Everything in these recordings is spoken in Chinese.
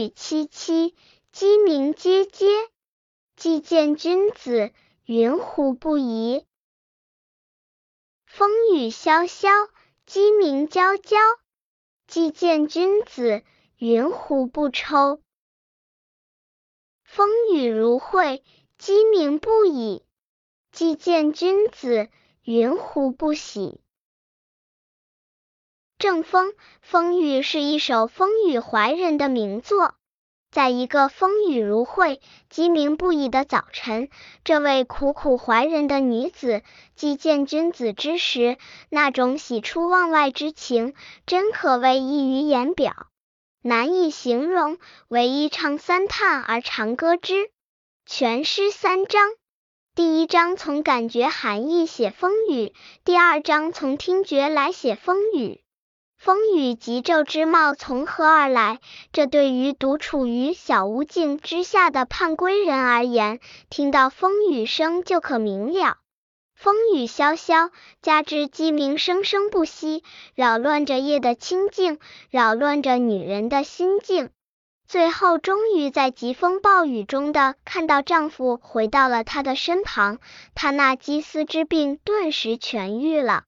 雨凄凄，鸡鸣喈喈。既见君子，云胡不疑？风雨萧萧，鸡鸣啾啾。既见君子，云胡不抽？风雨如晦，鸡鸣不已。既见君子，云胡不喜？正风，风雨是一首风雨怀人的名作。在一个风雨如晦、鸡鸣不已的早晨，这位苦苦怀人的女子，既见君子之时，那种喜出望外之情，真可谓溢于言表，难以形容。唯一唱三叹而长歌之。全诗三章。第一章从感觉含义写风雨，第二章从听觉来写风雨。风雨急骤之貌从何而来？这对于独处于小屋镜之下的盼归人而言，听到风雨声就可明了。风雨萧萧，加之鸡鸣声声不息，扰乱着夜的清静，扰乱着女人的心境。最后，终于在疾风暴雨中的看到丈夫回到了她的身旁，她那鸡丝之病顿时痊愈了。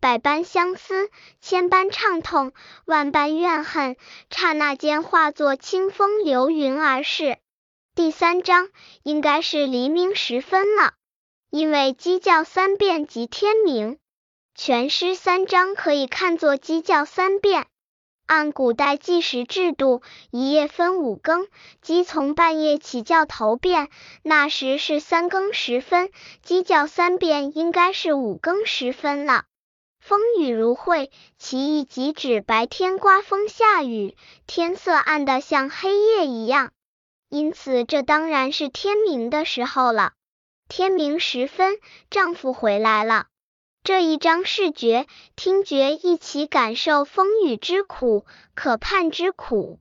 百般相思，千般畅痛，万般怨恨，刹那间化作清风流云而逝。第三章应该是黎明时分了，因为鸡叫三遍即天明。全诗三章可以看作鸡叫三遍。按古代计时制度，一夜分五更，鸡从半夜起叫头遍，那时是三更时分，鸡叫三遍应该是五更时分了。风雨如晦，其意即指白天刮风下雨，天色暗得像黑夜一样。因此，这当然是天明的时候了。天明时分，丈夫回来了。这一章视觉、听觉一起感受风雨之苦、可盼之苦。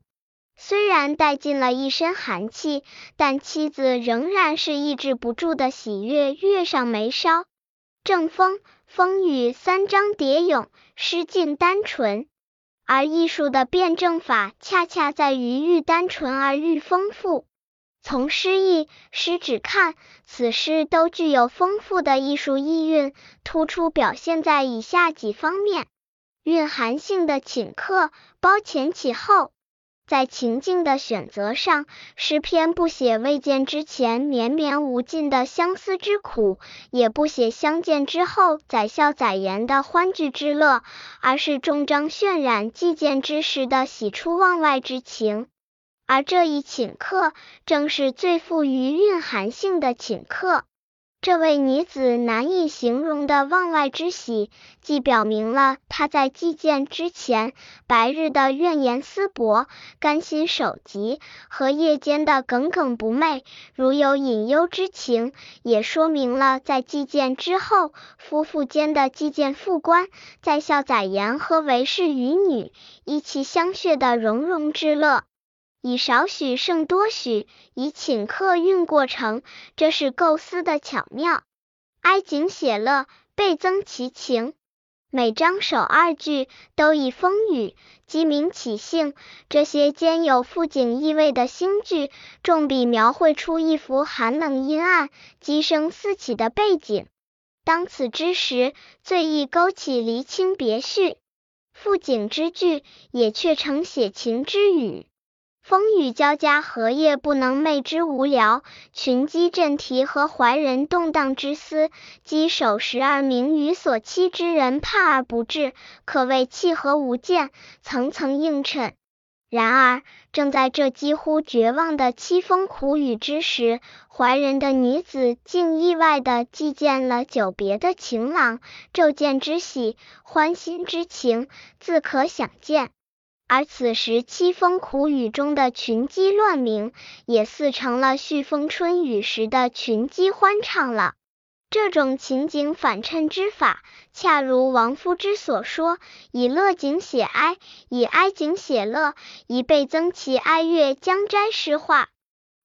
虽然带进了一身寒气，但妻子仍然是抑制不住的喜悦跃上眉梢。正风。风雨三章叠咏，诗境单纯，而艺术的辩证法恰恰在于愈单纯而愈丰富。从诗意、诗旨看，此诗都具有丰富的艺术意蕴，突出表现在以下几方面：蕴含性的请客，包前起后。在情境的选择上，诗篇不写未见之前绵绵无尽的相思之苦，也不写相见之后载笑载言的欢聚之乐，而是重章渲染既见之时的喜出望外之情。而这一请客，正是最富于蕴含性的请客。这位女子难以形容的望外之喜，既表明了她在祭见之前白日的怨言思薄、甘心守疾，和夜间的耿耿不寐，如有隐忧之情，也说明了在祭见之后夫妇间的祭见副官，在笑载言和为氏与女一起相谑的融融之乐。以少许胜多许，以请客运过程，这是构思的巧妙。哀景写乐，倍增其情。每章首二句都以风雨、鸡鸣起兴，这些兼有赋景意味的新句，重笔描绘出一幅寒冷阴暗、鸡声四起的背景。当此之时，最易勾起离情别绪。赋景之句，也却成写情之语。风雨交加，荷叶不能寐之无聊？群鸡振啼和怀人动荡之思，鸡守时而鸣，与所期之人怕而不至，可谓契合无间，层层映衬。然而，正在这几乎绝望的凄风苦雨之时，怀人的女子竟意外的既见了久别的情郎，骤见之喜，欢心之情，自可想见。而此时凄风苦雨中的群鸡乱鸣，也似成了煦风春雨时的群鸡欢唱了。这种情景反衬之法，恰如王夫之所说：“以乐景写哀，以哀景写乐，以倍增其哀乐。”将斋诗化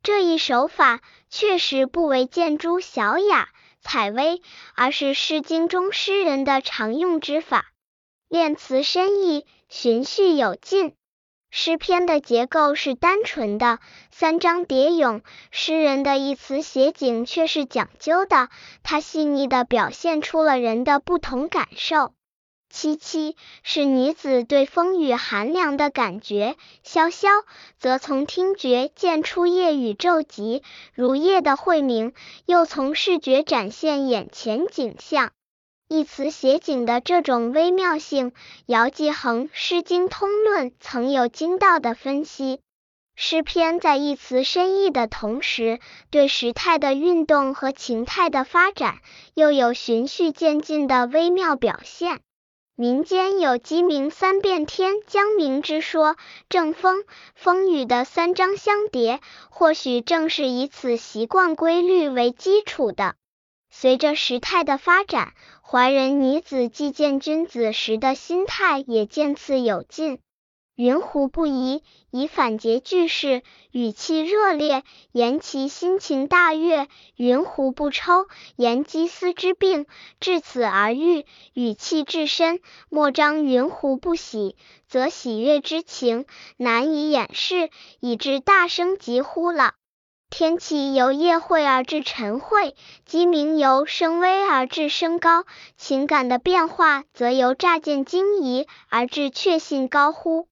这一手法，确实不为建诸小雅采薇，而是《诗经》中诗人的常用之法。练词深意，循序有进，诗篇的结构是单纯的，三章叠咏；诗人的一词写景却是讲究的，它细腻的表现出了人的不同感受。七七是女子对风雨寒凉的感觉，萧萧则从听觉见出夜雨骤急，如夜的晦明，又从视觉展现眼前景象。一词写景的这种微妙性，姚继恒《诗经通论》曾有精到的分析。诗篇在一词深意的同时，对时态的运动和情态的发展，又有循序渐进的微妙表现。民间有鸡鸣三变天将鸣之说，正风、风雨的三章相叠，或许正是以此习惯规律为基础的。随着时态的发展。怀人女子既见君子时的心态也渐次有进。云胡不疑，以反诘句式，语气热烈，言其心情大悦；云胡不抽，言姬思之病，至此而愈，语气至深。莫张云胡不喜，则喜悦之情难以掩饰，以致大声疾呼了。天气由夜晦而至晨晦，鸡鸣由声微而至声高，情感的变化则由乍见惊疑而至确信高呼。